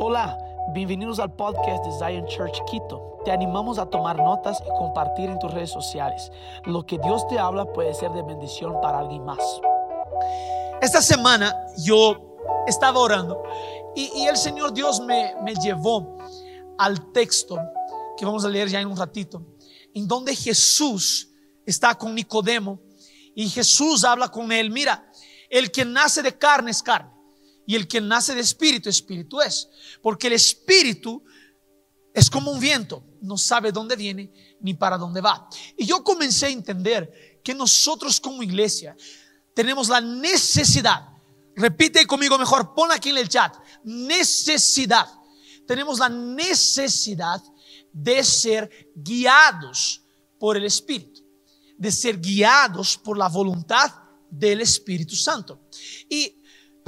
Hola, bienvenidos al podcast de Zion Church Quito. Te animamos a tomar notas y compartir en tus redes sociales. Lo que Dios te habla puede ser de bendición para alguien más. Esta semana yo estaba orando y, el Señor Dios me, me llevó al texto que vamos a leer ya en un ratito, en donde Jesús está con Nicodemo y Jesús habla con él, mira, el que nace de carne es carne y el que nace de espíritu, espíritu es. Porque el espíritu es como un viento, no sabe dónde viene ni para dónde va. Y yo comencé a entender que nosotros como iglesia tenemos la necesidad, repite conmigo mejor, pon aquí en el chat, necesidad. Tenemos la necesidad de ser guiados por el Espíritu, de ser guiados por la voluntad del Espíritu Santo. Y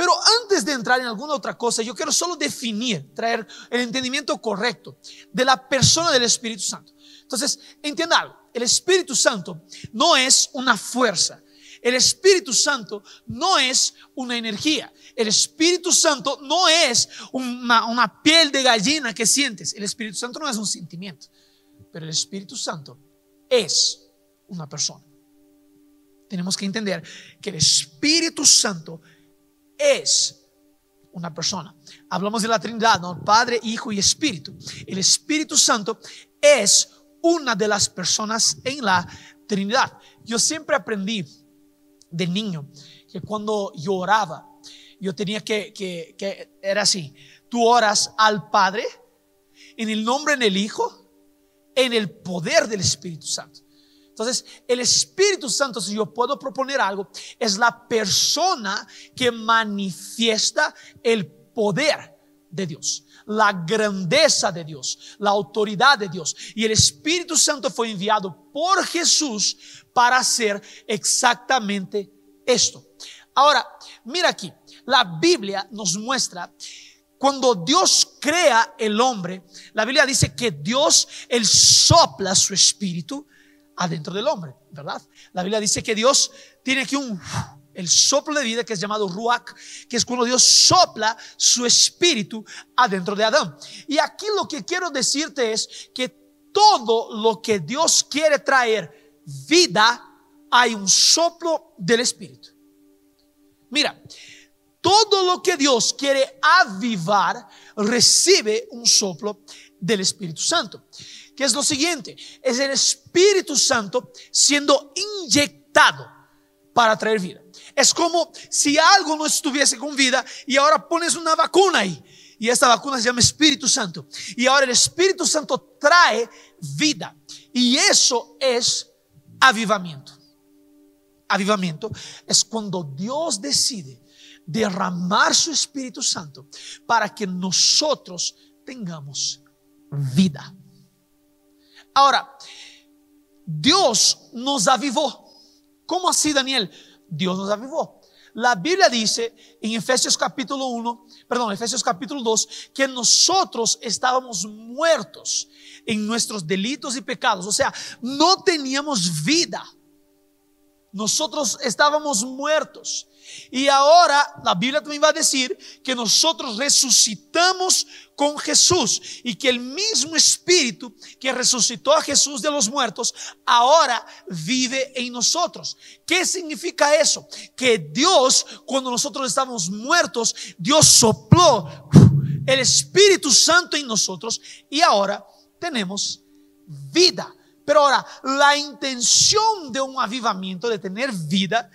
pero antes de entrar en alguna otra cosa, yo quiero solo definir, traer el entendimiento correcto de la persona del Espíritu Santo. Entonces, entienda algo, el Espíritu Santo no es una fuerza. El Espíritu Santo no es una energía. El Espíritu Santo no es una, una, piel de gallina que sientes. El Espíritu Santo no es un sentimiento. Pero el Espíritu Santo es una persona. Tenemos que entender que el Espíritu Santo es una persona. Hablamos de la Trinidad. Padre, Hijo y Espíritu. El Espíritu Santo es una de las personas en la Trinidad. Yo siempre aprendí de niño que cuando yo oraba, yo tenía que, que, que era así, tú oras al Padre en el nombre del Hijo, en el poder del Espíritu Santo. Entonces, el Espíritu Santo, si yo puedo proponer algo, es la persona que manifiesta el poder de Dios, la grandeza de Dios, la autoridad de Dios. Y el Espíritu Santo fue enviado por Jesús para hacer exactamente esto. Ahora, mira aquí, la Biblia nos muestra cuando Dios crea el hombre, la Biblia dice que Dios, Él sopla su espíritu adentro del hombre, ¿verdad? La Biblia dice que Dios tiene aquí un el soplo de vida que es llamado ruach, que es cuando Dios sopla su espíritu adentro de Adán. Y aquí lo que quiero decirte es que todo lo que Dios quiere traer vida, hay un soplo del espíritu. Mira, todo lo que Dios quiere avivar recibe un soplo del Espíritu Santo que es lo siguiente, es el Espíritu Santo siendo inyectado para traer vida. Es como si algo no estuviese con vida y ahora pones una vacuna ahí. Y esta vacuna se llama Espíritu Santo. Y ahora el Espíritu Santo trae vida. Y eso es avivamiento. Avivamiento es cuando Dios decide derramar su Espíritu Santo para que nosotros tengamos vida. Ahora, Dios nos avivó. ¿Cómo así, Daniel? Dios nos avivó. La Biblia dice en Efesios capítulo 1, perdón, Efesios capítulo 2, que nosotros estábamos muertos en nuestros delitos y pecados. O sea, no teníamos vida. Nosotros estábamos muertos. Y ahora la Biblia también va a decir que nosotros resucitamos con Jesús y que el mismo Espíritu que resucitó a Jesús de los muertos ahora vive en nosotros. ¿Qué significa eso? Que Dios, cuando nosotros estamos muertos, Dios sopló el Espíritu Santo en nosotros y ahora tenemos vida. Pero ahora, la intención de un avivamiento, de tener vida,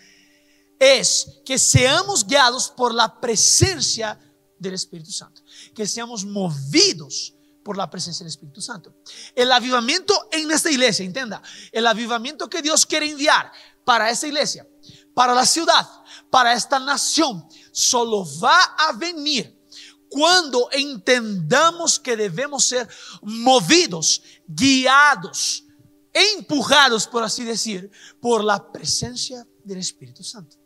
es que seamos guiados por la presencia del Espíritu Santo, que seamos movidos por la presencia del Espíritu Santo. El avivamiento en esta iglesia, entienda, el avivamiento que Dios quiere enviar para esta iglesia, para la ciudad, para esta nación, solo va a venir cuando entendamos que debemos ser movidos, guiados, empujados, por así decir, por la presencia del Espíritu Santo.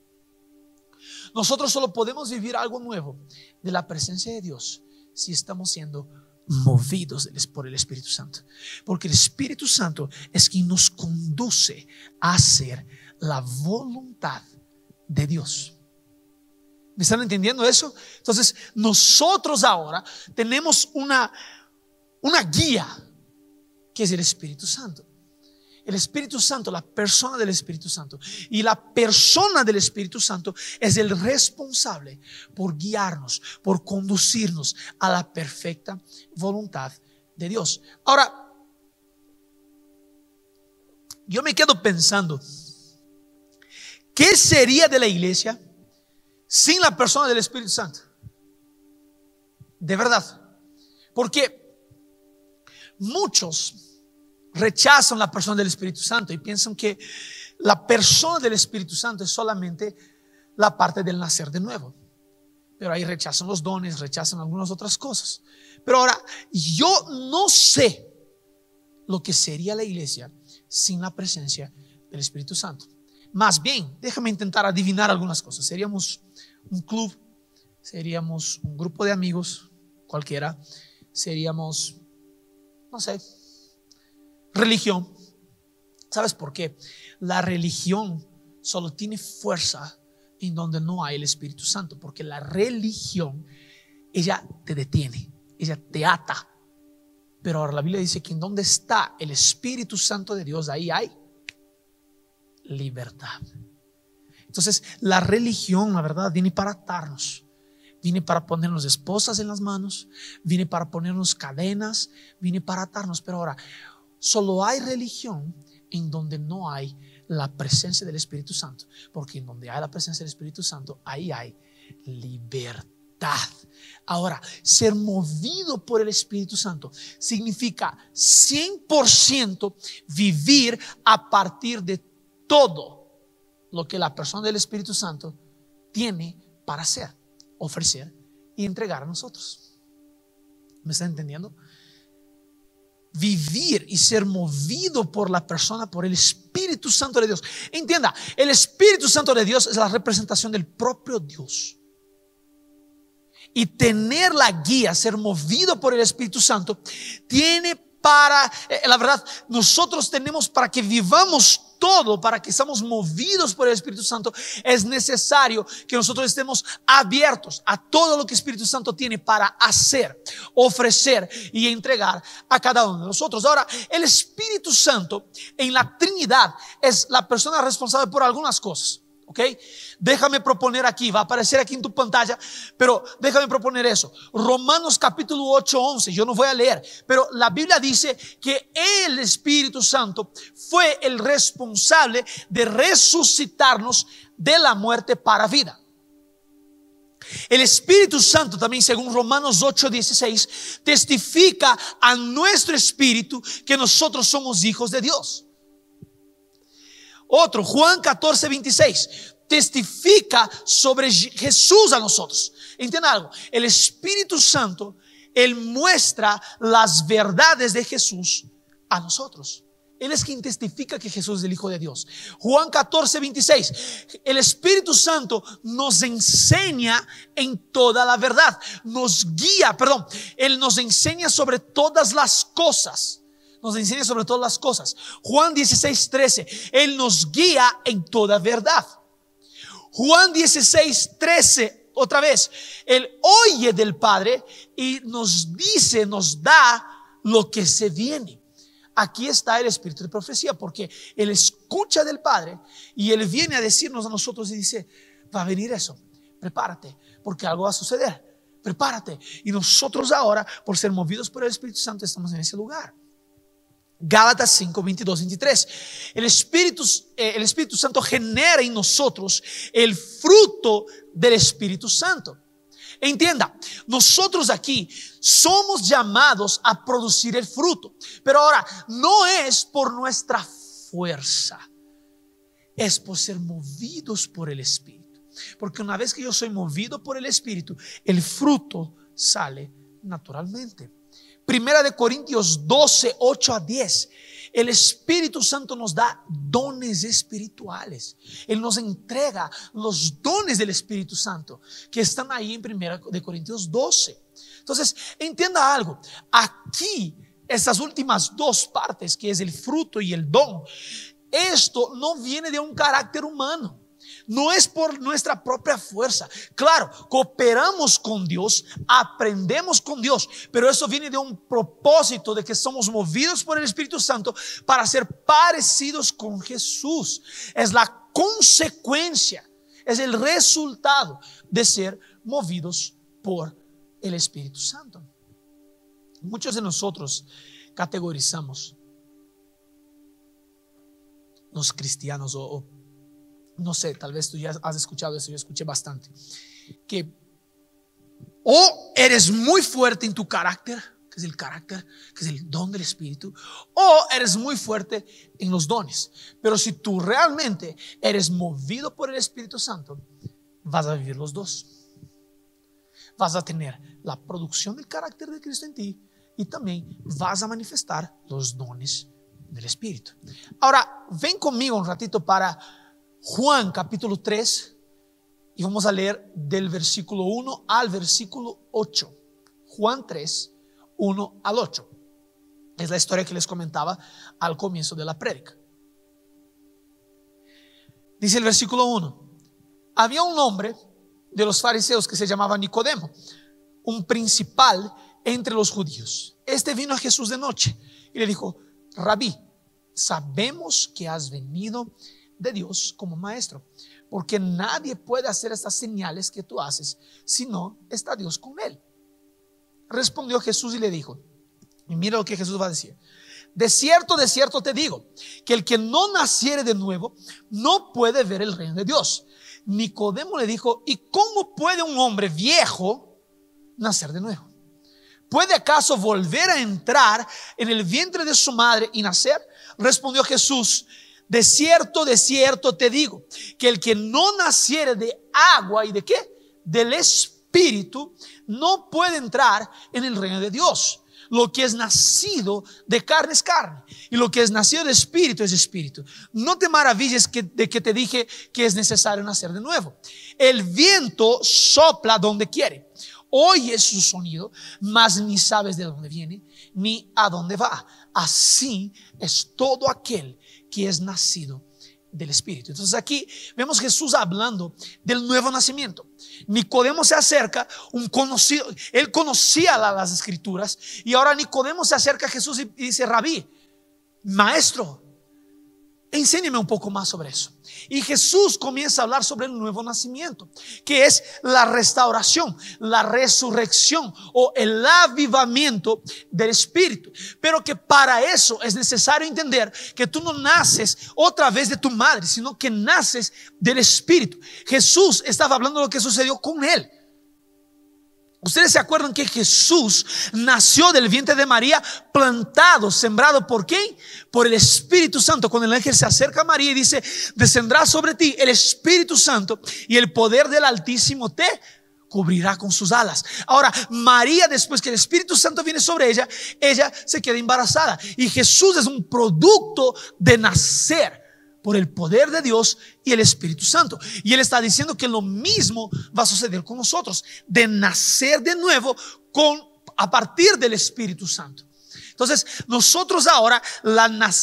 Nosotros solo podemos vivir algo nuevo de la presencia de Dios si estamos siendo movidos por el Espíritu Santo. Porque el Espíritu Santo es quien nos conduce a hacer la voluntad de Dios. ¿Me están entendiendo eso? Entonces, nosotros ahora tenemos una, una guía que es el Espíritu Santo. El Espíritu Santo, la persona del Espíritu Santo. Y la persona del Espíritu Santo es el responsable por guiarnos, por conducirnos a la perfecta voluntad de Dios. Ahora, yo me quedo pensando, ¿qué sería de la iglesia? sin la persona del Espíritu Santo. De verdad. Porque muchos rechazan la persona del Espíritu Santo y piensan que la persona del Espíritu Santo es solamente la parte del nacer de nuevo. Pero ahí rechazan los dones, rechazan algunas otras cosas. Pero ahora, yo no sé lo que sería la iglesia sin la presencia del Espíritu Santo. Más bien, déjame intentar adivinar algunas cosas. Seríamos un club, seríamos un grupo de amigos, cualquiera, seríamos, no sé, religión. ¿Sabes por qué? La religión solo tiene fuerza en donde no hay el Espíritu Santo, porque la religión, ella te detiene, ella te ata. Pero ahora la Biblia dice que en donde está el Espíritu Santo de Dios, ahí hay libertad. Entonces, la religión, la verdad, viene para atarnos. Viene para ponernos esposas en las manos, viene para ponernos cadenas, viene para atarnos. Pero ahora, solo hay religión en donde no hay la presencia del Espíritu Santo. Porque en donde hay la presencia del Espíritu Santo, ahí hay libertad. Ahora, ser movido por el Espíritu Santo significa 100% vivir a partir de todo lo que la persona del Espíritu Santo tiene para hacer, ofrecer y entregar a nosotros. ¿Me está entendiendo? Vivir y ser movido por la persona, por el Espíritu Santo de Dios. Entienda, el Espíritu Santo de Dios es la representación del propio Dios. Y tener la guía, ser movido por el Espíritu Santo, tiene para, eh, la verdad, nosotros tenemos para que vivamos todo, para que estamos movidos por el Espíritu Santo, es necesario que nosotros estemos abiertos a todo lo que el Espíritu Santo tiene para hacer, ofrecer y entregar a cada uno de nosotros. Ahora, el Espíritu Santo en la Trinidad es la persona responsable por algunas cosas. ¿Ok? Déjame proponer aquí, va a aparecer aquí en tu pantalla, pero déjame proponer eso. Romanos capítulo 8, 11, yo no voy a leer, pero la Biblia dice que el Espíritu Santo fue el responsable de resucitarnos de la muerte para vida. El Espíritu Santo también, según Romanos 8, 16, testifica a nuestro espíritu que nosotros somos hijos de Dios. Otro, Juan 14, 26, testifica sobre Jesús a nosotros. Entienda algo, el Espíritu Santo, Él muestra las verdades de Jesús a nosotros. Él es quien testifica que Jesús es el Hijo de Dios. Juan 14, 26. El Espíritu Santo nos enseña en toda la verdad. Nos guía, perdón. Él nos enseña sobre todas las cosas nos enseña sobre todas las cosas. Juan 16, 13, Él nos guía en toda verdad. Juan 16, 13, otra vez, Él oye del Padre y nos dice, nos da lo que se viene. Aquí está el espíritu de profecía, porque Él escucha del Padre y Él viene a decirnos a nosotros y dice, va a venir eso, prepárate, porque algo va a suceder, prepárate. Y nosotros ahora, por ser movidos por el Espíritu Santo, estamos en ese lugar. Gálatas 5, 22, 23. El Espíritu, eh, el Espíritu Santo genera en nosotros el fruto del Espíritu Santo. Entienda, nosotros aquí somos llamados a producir el fruto, pero ahora no es por nuestra fuerza, es por ser movidos por el Espíritu. Porque una vez que yo soy movido por el Espíritu, el fruto sale naturalmente. Primera de Corintios 12, 8 a 10. El Espíritu Santo nos da dones espirituales. Él nos entrega los dones del Espíritu Santo que están ahí en Primera de Corintios 12. Entonces, entienda algo. Aquí, estas últimas dos partes, que es el fruto y el don, esto no viene de un carácter humano no es por nuestra propia fuerza. Claro, cooperamos con Dios, aprendemos con Dios, pero eso viene de un propósito de que somos movidos por el Espíritu Santo para ser parecidos con Jesús. Es la consecuencia, es el resultado de ser movidos por el Espíritu Santo. Muchos de nosotros categorizamos los cristianos o, no sé, tal vez tú ya has escuchado eso, yo escuché bastante, que o eres muy fuerte en tu carácter, que es el carácter, que es el don del Espíritu, o eres muy fuerte en los dones. Pero si tú realmente eres movido por el Espíritu Santo, vas a vivir los dos. Vas a tener la producción del carácter de Cristo en ti y también vas a manifestar los dones del Espíritu. Ahora, ven conmigo un ratito para Juan capítulo 3 y vamos a leer del versículo 1 al versículo 8. Juan 3, 1 al 8. Es la historia que les comentaba al comienzo de la prédica. Dice el versículo 1. Había un hombre de los fariseos que se llamaba Nicodemo, un principal entre los judíos. Este vino a Jesús de noche y le dijo, rabí, sabemos que has venido de Dios como maestro, porque nadie puede hacer estas señales que tú haces si no está Dios con él. Respondió Jesús y le dijo, y mira lo que Jesús va a decir. De cierto, de cierto te digo, que el que no naciere de nuevo no puede ver el reino de Dios. Nicodemo le dijo, ¿y cómo puede un hombre viejo nacer de nuevo? ¿Puede acaso volver a entrar en el vientre de su madre y nacer? Respondió Jesús, de cierto, de cierto te digo, que el que no naciere de agua y de qué? Del Espíritu, no puede entrar en el reino de Dios. Lo que es nacido de carne es carne y lo que es nacido de espíritu es espíritu. No te maravilles de que te dije que es necesario nacer de nuevo. El viento sopla donde quiere oyes su sonido, mas ni sabes de dónde viene ni a dónde va. Así es todo aquel que es nacido del Espíritu. Entonces aquí vemos Jesús hablando del nuevo nacimiento. Nicodemo se acerca, un conocido, él conocía las escrituras y ahora Nicodemo se acerca a Jesús y dice, rabí, maestro, Enséñeme un poco más sobre eso. Y Jesús comienza a hablar sobre el nuevo nacimiento, que es la restauración, la resurrección o el avivamiento del Espíritu. Pero que para eso es necesario entender que tú no naces otra vez de tu madre, sino que naces del Espíritu. Jesús estaba hablando de lo que sucedió con él. Ustedes se acuerdan que Jesús nació del vientre de María, plantado, sembrado por quién? Por el Espíritu Santo. Cuando el ángel se acerca a María y dice, descendrá sobre ti el Espíritu Santo y el poder del Altísimo te cubrirá con sus alas. Ahora, María, después que el Espíritu Santo viene sobre ella, ella se queda embarazada. Y Jesús es un producto de nacer por el poder de Dios y el Espíritu Santo. Y Él está diciendo que lo mismo va a suceder con nosotros, de nacer de nuevo con, a partir del Espíritu Santo. Entonces, nosotros ahora,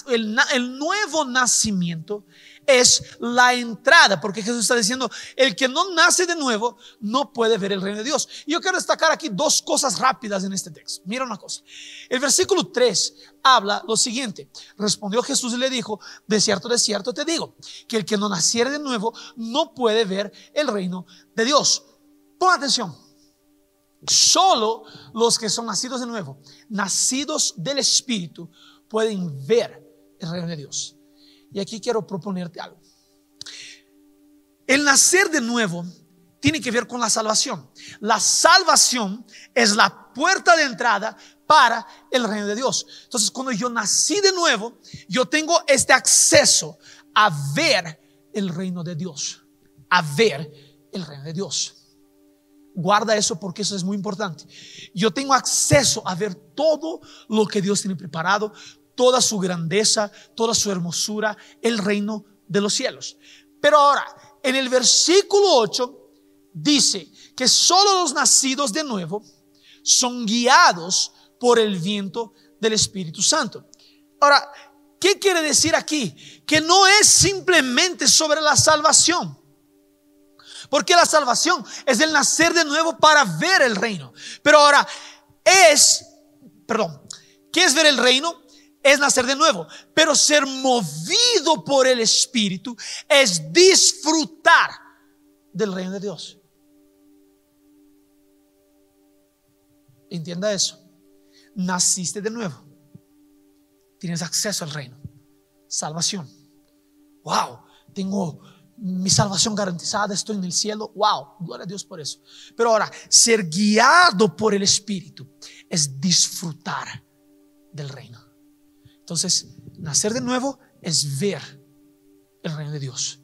el, el nuevo nacimiento es la entrada, porque Jesús está diciendo, el que no nace de nuevo no puede ver el reino de Dios. Y yo quiero destacar aquí dos cosas rápidas en este texto. Mira una cosa. El versículo 3 habla lo siguiente. Respondió Jesús y le dijo, de cierto, de cierto te digo, que el que no naciere de nuevo no puede ver el reino de Dios. Pon atención. Solo los que son nacidos de nuevo, nacidos del Espíritu, pueden ver el reino de Dios. Y aquí quiero proponerte algo. El nacer de nuevo tiene que ver con la salvación. La salvación es la puerta de entrada para el reino de Dios. Entonces, cuando yo nací de nuevo, yo tengo este acceso a ver el reino de Dios, a ver el reino de Dios. Guarda eso porque eso es muy importante. Yo tengo acceso a ver todo lo que Dios tiene preparado, toda su grandeza, toda su hermosura, el reino de los cielos. Pero ahora, en el versículo 8 dice que solo los nacidos de nuevo son guiados por el viento del Espíritu Santo. Ahora, ¿qué quiere decir aquí? Que no es simplemente sobre la salvación. Porque la salvación es el nacer de nuevo para ver el reino. Pero ahora es, perdón, ¿qué es ver el reino? Es nacer de nuevo. Pero ser movido por el Espíritu es disfrutar del reino de Dios. Entienda eso. Naciste de nuevo. Tienes acceso al reino. Salvación. Wow, tengo mi salvación garantizada, estoy en el cielo. Wow, gloria a Dios por eso. Pero ahora, ser guiado por el Espíritu es disfrutar del reino. Entonces, nacer de nuevo es ver el reino de Dios.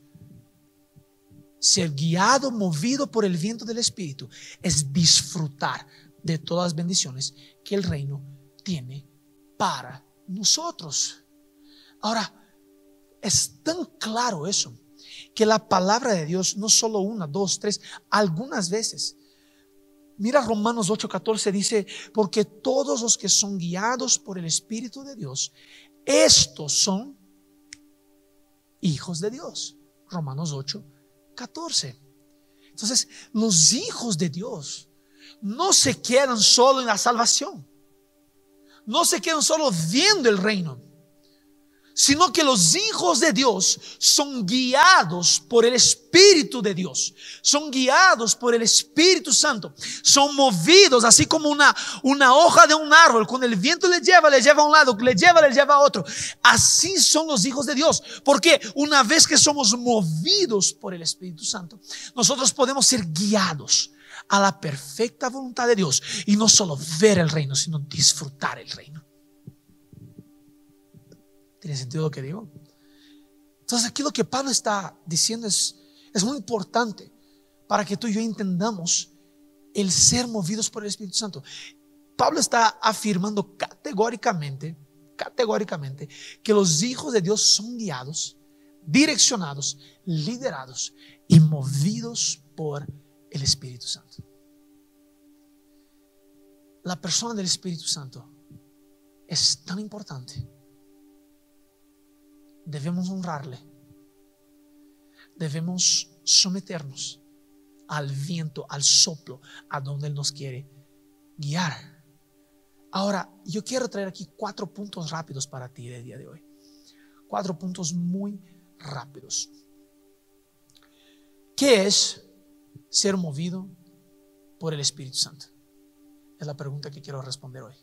Ser guiado, movido por el viento del Espíritu es disfrutar de todas las bendiciones que el reino tiene para nosotros. Ahora, es tan claro eso que la palabra de Dios, no solo una, dos, tres, algunas veces. Mira Romanos 8:14 dice, porque todos los que son guiados por el Espíritu de Dios, estos son hijos de Dios. Romanos 8:14. Entonces, los hijos de Dios no se quedan solo en la salvación. No se quedan solo viendo el reino sino que los hijos de Dios son guiados por el Espíritu de Dios, son guiados por el Espíritu Santo, son movidos así como una, una hoja de un árbol, cuando el viento le lleva, le lleva a un lado, le lleva, le lleva a otro. Así son los hijos de Dios, porque una vez que somos movidos por el Espíritu Santo, nosotros podemos ser guiados a la perfecta voluntad de Dios. Y no solo ver el reino, sino disfrutar el reino. ¿Tiene sentido lo que digo? Entonces aquí lo que Pablo está diciendo es, es muy importante para que tú y yo entendamos el ser movidos por el Espíritu Santo. Pablo está afirmando categóricamente, categóricamente, que los hijos de Dios son guiados, direccionados, liderados y movidos por el Espíritu Santo. La persona del Espíritu Santo es tan importante debemos honrarle. Debemos someternos al viento, al soplo, a donde Él nos quiere guiar. Ahora, yo quiero traer aquí cuatro puntos rápidos para ti el día de hoy. Cuatro puntos muy rápidos. ¿Qué es ser movido por el Espíritu Santo? Es la pregunta que quiero responder hoy.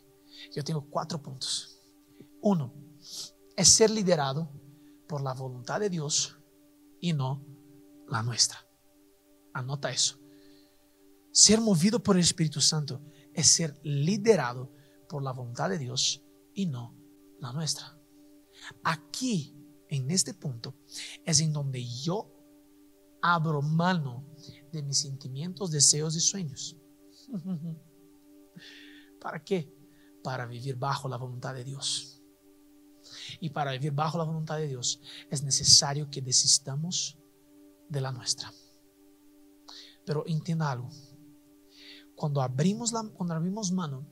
Yo tengo cuatro puntos. Uno, es ser liderado por la voluntad de Dios y no la nuestra. Anota eso. Ser movido por el Espíritu Santo es ser liderado por la voluntad de Dios y no la nuestra. Aquí, en este punto, es en donde yo abro mano de mis sentimientos, deseos y sueños. ¿Para qué? Para vivir bajo la voluntad de Dios. Y para vivir bajo la voluntad de Dios es necesario que desistamos de la nuestra. Pero entienda algo. Cuando abrimos, la, cuando abrimos mano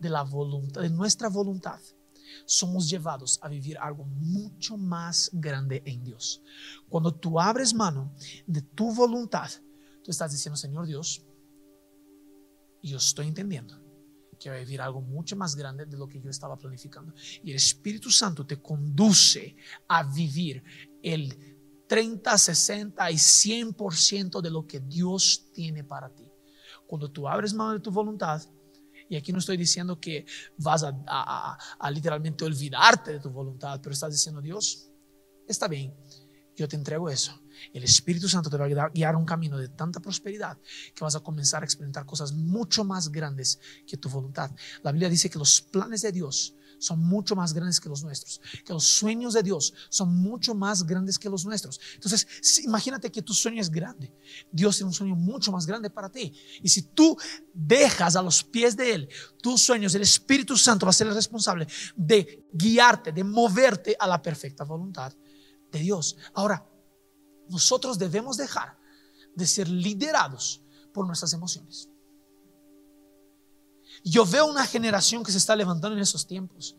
de, la voluntad, de nuestra voluntad, somos llevados a vivir algo mucho más grande en Dios. Cuando tú abres mano de tu voluntad, tú estás diciendo, Señor Dios, yo estoy entendiendo que va a vivir algo mucho más grande de lo que yo estaba planificando. Y el Espíritu Santo te conduce a vivir el 30, 60 y 100% de lo que Dios tiene para ti. Cuando tú abres mano de tu voluntad, y aquí no estoy diciendo que vas a, literalmente olvidarte de tu voluntad, pero estás diciendo, Dios, está bien, yo te entrego eso. El Espíritu Santo te va a guiar un camino de tanta prosperidad que vas a comenzar a experimentar cosas mucho más grandes que tu voluntad. La Biblia dice que los planes de Dios son mucho más grandes que los nuestros, que los sueños de Dios son mucho más grandes que los nuestros. Entonces, imagínate que tu sueño es grande. Dios tiene un sueño mucho más grande para ti. Y si tú dejas a los pies de Él tus sueños, el Espíritu Santo va a ser el responsable de guiarte, de moverte a la perfecta voluntad de Dios. Ahora, nosotros debemos dejar de ser liderados por nuestras emociones. Yo veo una generación que se está levantando en esos tiempos,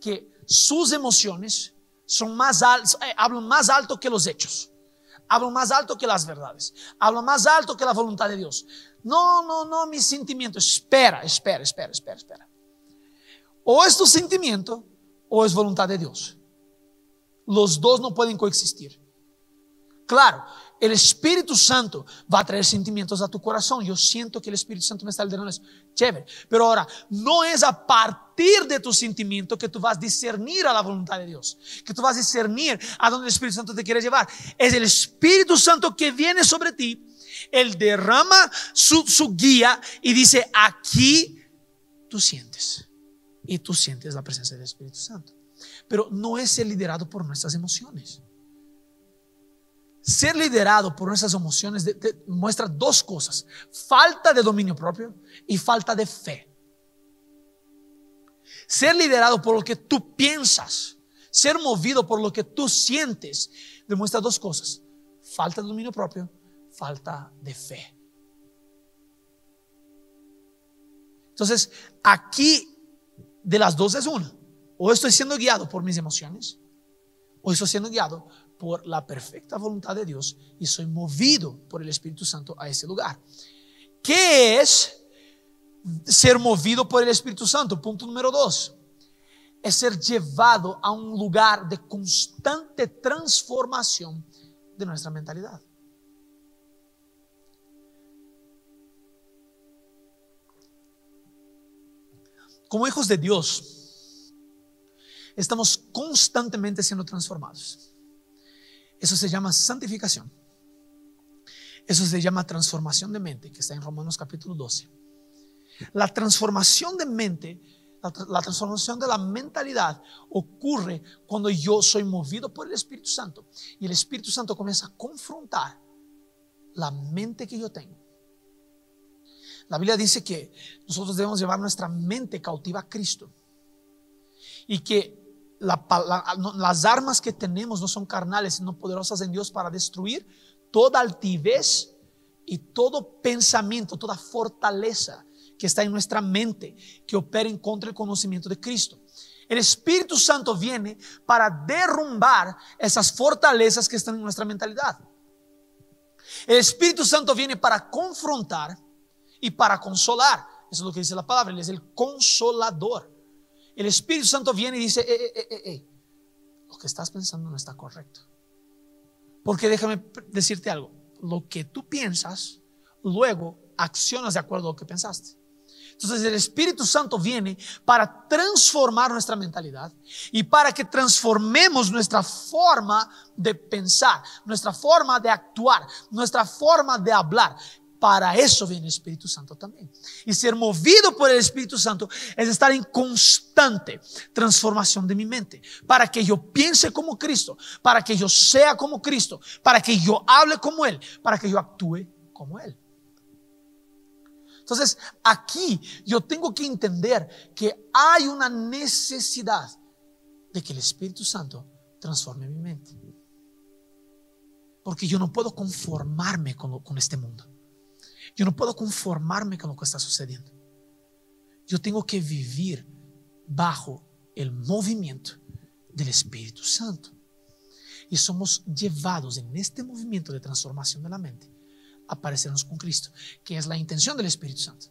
que sus emociones son más eh, hablan más alto que los hechos. hablo más alto que las verdades, hablo más alto que la voluntad de Dios. No, no, no, mi sentimiento, espera, espera, espera, espera, espera. O es tu sentimiento o es voluntad de Dios. Los dos no pueden coexistir. Claro, el Espíritu Santo va a traer sentimientos a tu corazón. Yo siento que el Espíritu Santo me está liderando. Chévere. Pero ahora, no es a partir de tu sentimiento que tú vas a discernir a la voluntad de Dios. Que tú vas a discernir a donde el Espíritu Santo te quiere llevar. Es el Espíritu Santo que viene sobre ti. Él derrama su, su guía y dice, aquí tú sientes. Y tú sientes la presencia del Espíritu Santo. Pero no es ser liderado por nuestras emociones. Ser liderado por nuestras emociones muestra dos cosas, falta de dominio propio y falta de fe. Ser liderado por lo que tú piensas, ser movido por lo que tú sientes, demuestra dos cosas, falta de dominio propio, falta de fe. Entonces, aquí de las dos es una. O estoy siendo guiado por mis emociones, o estoy siendo guiado por la perfecta voluntad de Dios y soy movido por el Espíritu Santo a ese lugar. ¿Qué es ser movido por el Espíritu Santo? Punto número dos. Es ser llevado a un lugar de constante transformación de nuestra mentalidad. Como hijos de Dios, estamos constantemente siendo transformados. Eso se llama santificación. Eso se llama transformación de mente, que está en Romanos capítulo 12. La transformación de mente, la, transformación de la mentalidad ocurre cuando yo soy movido por el Espíritu Santo y el Espíritu Santo comienza a confrontar la mente que yo tengo. La Biblia dice que nosotros debemos llevar nuestra mente cautiva a Cristo y que las armas que tenemos no son carnales, sino poderosas en Dios para destruir toda altivez y todo pensamiento, toda fortaleza que está en nuestra mente, que opera en contra del conocimiento de Cristo. El Espíritu Santo viene para derrumbar esas fortalezas que están en nuestra mentalidad. El Espíritu Santo viene para confrontar y para consolar. Eso es lo que dice la palabra, Él es el consolador. El Espíritu Santo viene y dice, eh, eh, eh, lo que estás pensando no está correcto. Porque déjame decirte algo, lo que tú piensas, luego accionas de acuerdo a lo que pensaste. Entonces el Espíritu Santo viene para transformar nuestra mentalidad y para que transformemos nuestra forma de pensar, nuestra forma de actuar, nuestra forma de hablar. Para eso viene el Espíritu Santo también. Y ser movido por el Espíritu Santo es estar en constante transformación de mi mente. Para que yo piense como Cristo, para que yo sea como Cristo, para que yo hable como Él, para que yo actúe como Él. Entonces, aquí yo tengo que entender que hay una necesidad de que el Espíritu Santo transforme mi mente. Porque yo no puedo conformarme con, este mundo. Yo no puedo conformarme con lo que está sucediendo. Yo tengo que vivir bajo el movimiento del Espíritu Santo. Y somos llevados en este movimiento de transformación de la mente a parecernos con Cristo, que es la intención del Espíritu Santo.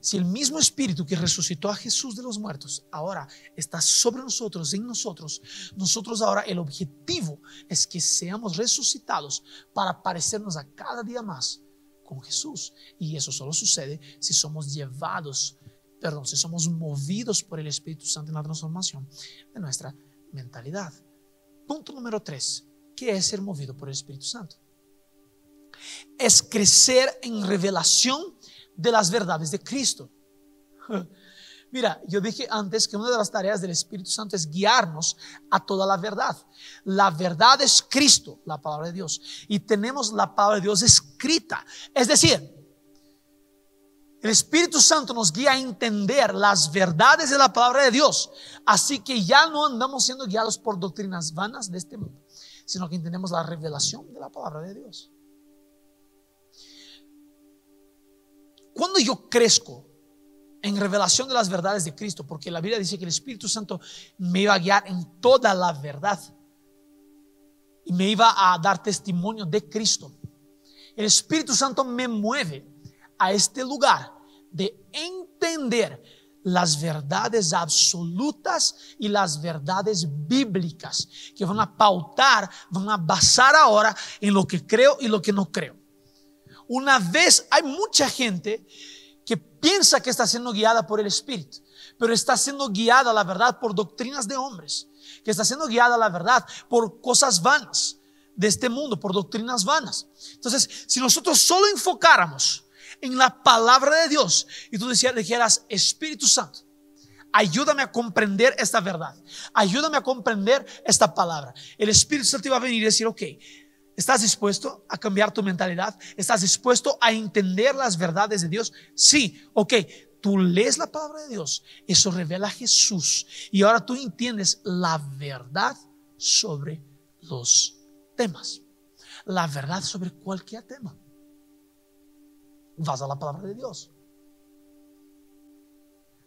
Si el mismo Espíritu que resucitó a Jesús de los muertos ahora está sobre nosotros, en nosotros, nosotros ahora el objetivo es que seamos resucitados para parecernos a cada día más con Jesús. Y eso solo sucede si somos llevados, perdón, si somos movidos por el Espíritu Santo en la transformación de nuestra mentalidad. Punto número tres. ¿Qué es ser movido por el Espíritu Santo? Es crecer en revelación de las verdades de Cristo. Mira, yo dije antes que una de las tareas del Espíritu Santo es guiarnos a toda la verdad. La verdad es Cristo, la palabra de Dios. Y tenemos la palabra de Dios escrita. Es decir, el Espíritu Santo nos guía a entender las verdades de la palabra de Dios. Así que ya no andamos siendo guiados por doctrinas vanas de este mundo, sino que entendemos la revelación de la palabra de Dios. Cuando yo crezco en revelación de las verdades de Cristo, porque la Biblia dice que el Espíritu Santo me iba a guiar en toda la verdad. y me iba a dar testimonio de Cristo. El Espíritu Santo me mueve a este lugar de entender las verdades absolutas y las verdades bíblicas que van a pautar, van a basar ahora en lo que creo y lo que no creo. Una vez hay mucha gente que piensa que está siendo guiada por el Espíritu, pero está siendo guiada la verdad por doctrinas de hombres, que está siendo guiada la verdad por cosas vanas de este mundo, por doctrinas vanas. Entonces, si nosotros solo enfocáramos en la palabra de Dios y tú dijeras, Espíritu Santo, ayúdame a comprender esta verdad, ayúdame a comprender esta palabra. El Espíritu Santo iba a venir y decir, ok, ¿estás dispuesto a cambiar tu mentalidad? ¿Estás dispuesto a entender las verdades de Dios? Sí, ok. Tú lees la palabra de Dios, eso revela a Jesús y ahora tú entiendes la verdad sobre los temas, la verdad sobre cualquier tema vas a la palabra de Dios.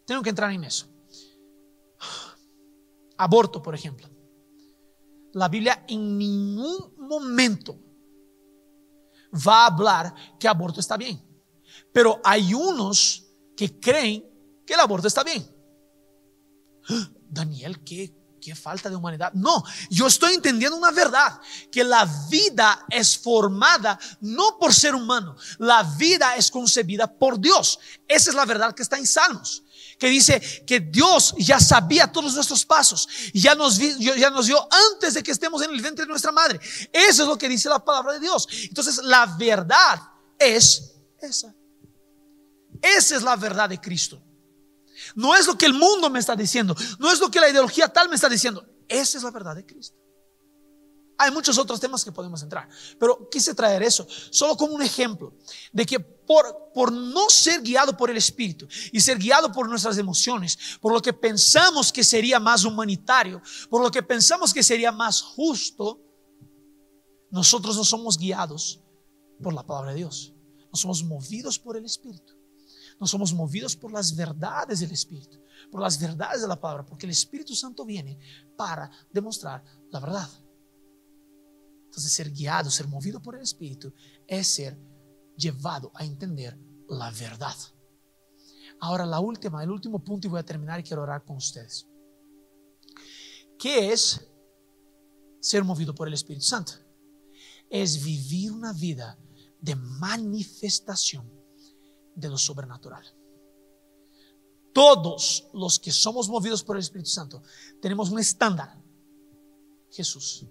Tengo que entrar en eso. Aborto, por ejemplo. La Biblia en ningún momento va a hablar que aborto está bien. Pero hay unos que creen que el aborto está bien. Daniel, ¿qué, qué falta de humanidad. No, yo estoy entendiendo una verdad, que la vida es formada no por ser humano, la vida es concebida por Dios. Esa es la verdad que está en Salmos que dice que Dios ya sabía todos nuestros pasos, ya nos, ya nos vio antes de que estemos en el vientre de nuestra madre. Eso es lo que dice la palabra de Dios. Entonces la verdad es esa. Esa es la verdad de Cristo. No es lo que el mundo me está diciendo. No es lo que la ideología tal me está diciendo. Esa es la verdad de Cristo. Hay muchos otros temas que podemos entrar, pero quise traer eso solo como un ejemplo de que por, por no ser guiado por el Espíritu y ser guiado por nuestras emociones, por lo que pensamos que sería más humanitario, por lo que pensamos que sería más justo, nosotros no somos guiados por la palabra de Dios, no somos movidos por el Espíritu. No somos movidos por las verdades del Espíritu, por las verdades de la palabra, porque el Espíritu Santo viene para demostrar la verdad. Entonces, ser guiado, ser movido por el Espíritu es ser llevado a entender la verdad. Ahora, la última, el último punto y voy a terminar y quiero orar con ustedes. ¿Qué es ser movido por el Espíritu Santo? Es vivir una vida de manifestación de lo sobrenatural. Todos los que somos movidos por el Espíritu Santo tenemos un estándar. Jesús.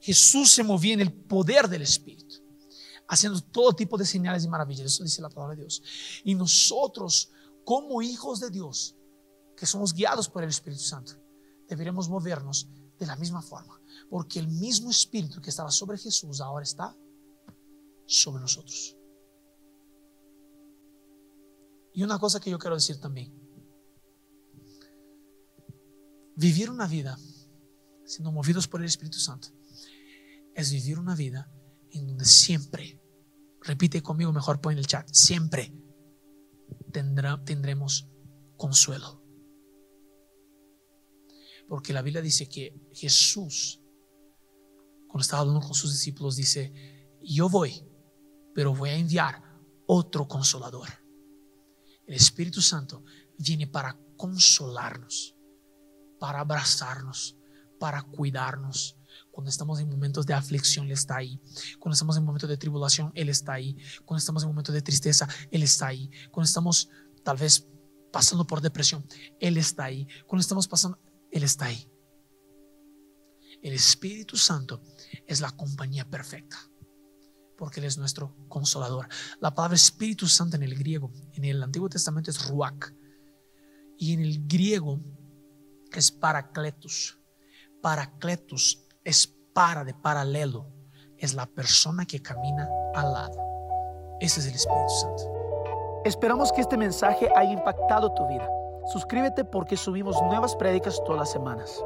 Jesús se movía en el poder del Espíritu, haciendo todo tipo de señales y maravillas. Eso dice la palabra de Dios. Y nosotros, como hijos de Dios, que somos guiados por el Espíritu Santo, deberemos movernos de la misma forma. Porque el mismo Espíritu que estaba sobre Jesús ahora está sobre nosotros. Y una cosa que yo quiero decir también. Vivir una vida siendo movidos por el Espíritu Santo es vivir una vida en donde siempre, repite conmigo, mejor pon en el chat, siempre tendrá, tendremos consuelo. Porque la Biblia dice que Jesús, cuando estaba hablando con sus discípulos, dice, yo voy, pero voy a enviar otro consolador el Espíritu Santo viene para consolarnos, para abrazarnos, para cuidarnos. Cuando estamos en momentos de aflicción, Él está ahí. Cuando estamos en momentos de tribulación, Él está ahí. Cuando estamos en momentos de tristeza, Él está ahí. Cuando estamos tal vez pasando por depresión, Él está ahí. Cuando estamos pasando, Él está ahí. El Espíritu Santo es la compañía perfecta porque Él es nuestro consolador. La palabra Espíritu Santo en el griego, en el Antiguo Testamento es ruach, y en el griego es paracletus. Paracletus es para de paralelo, es la persona que camina al lado. Ese es el Espíritu Santo. Esperamos que este mensaje haya impactado tu vida. Suscríbete porque subimos nuevas prédicas todas las semanas.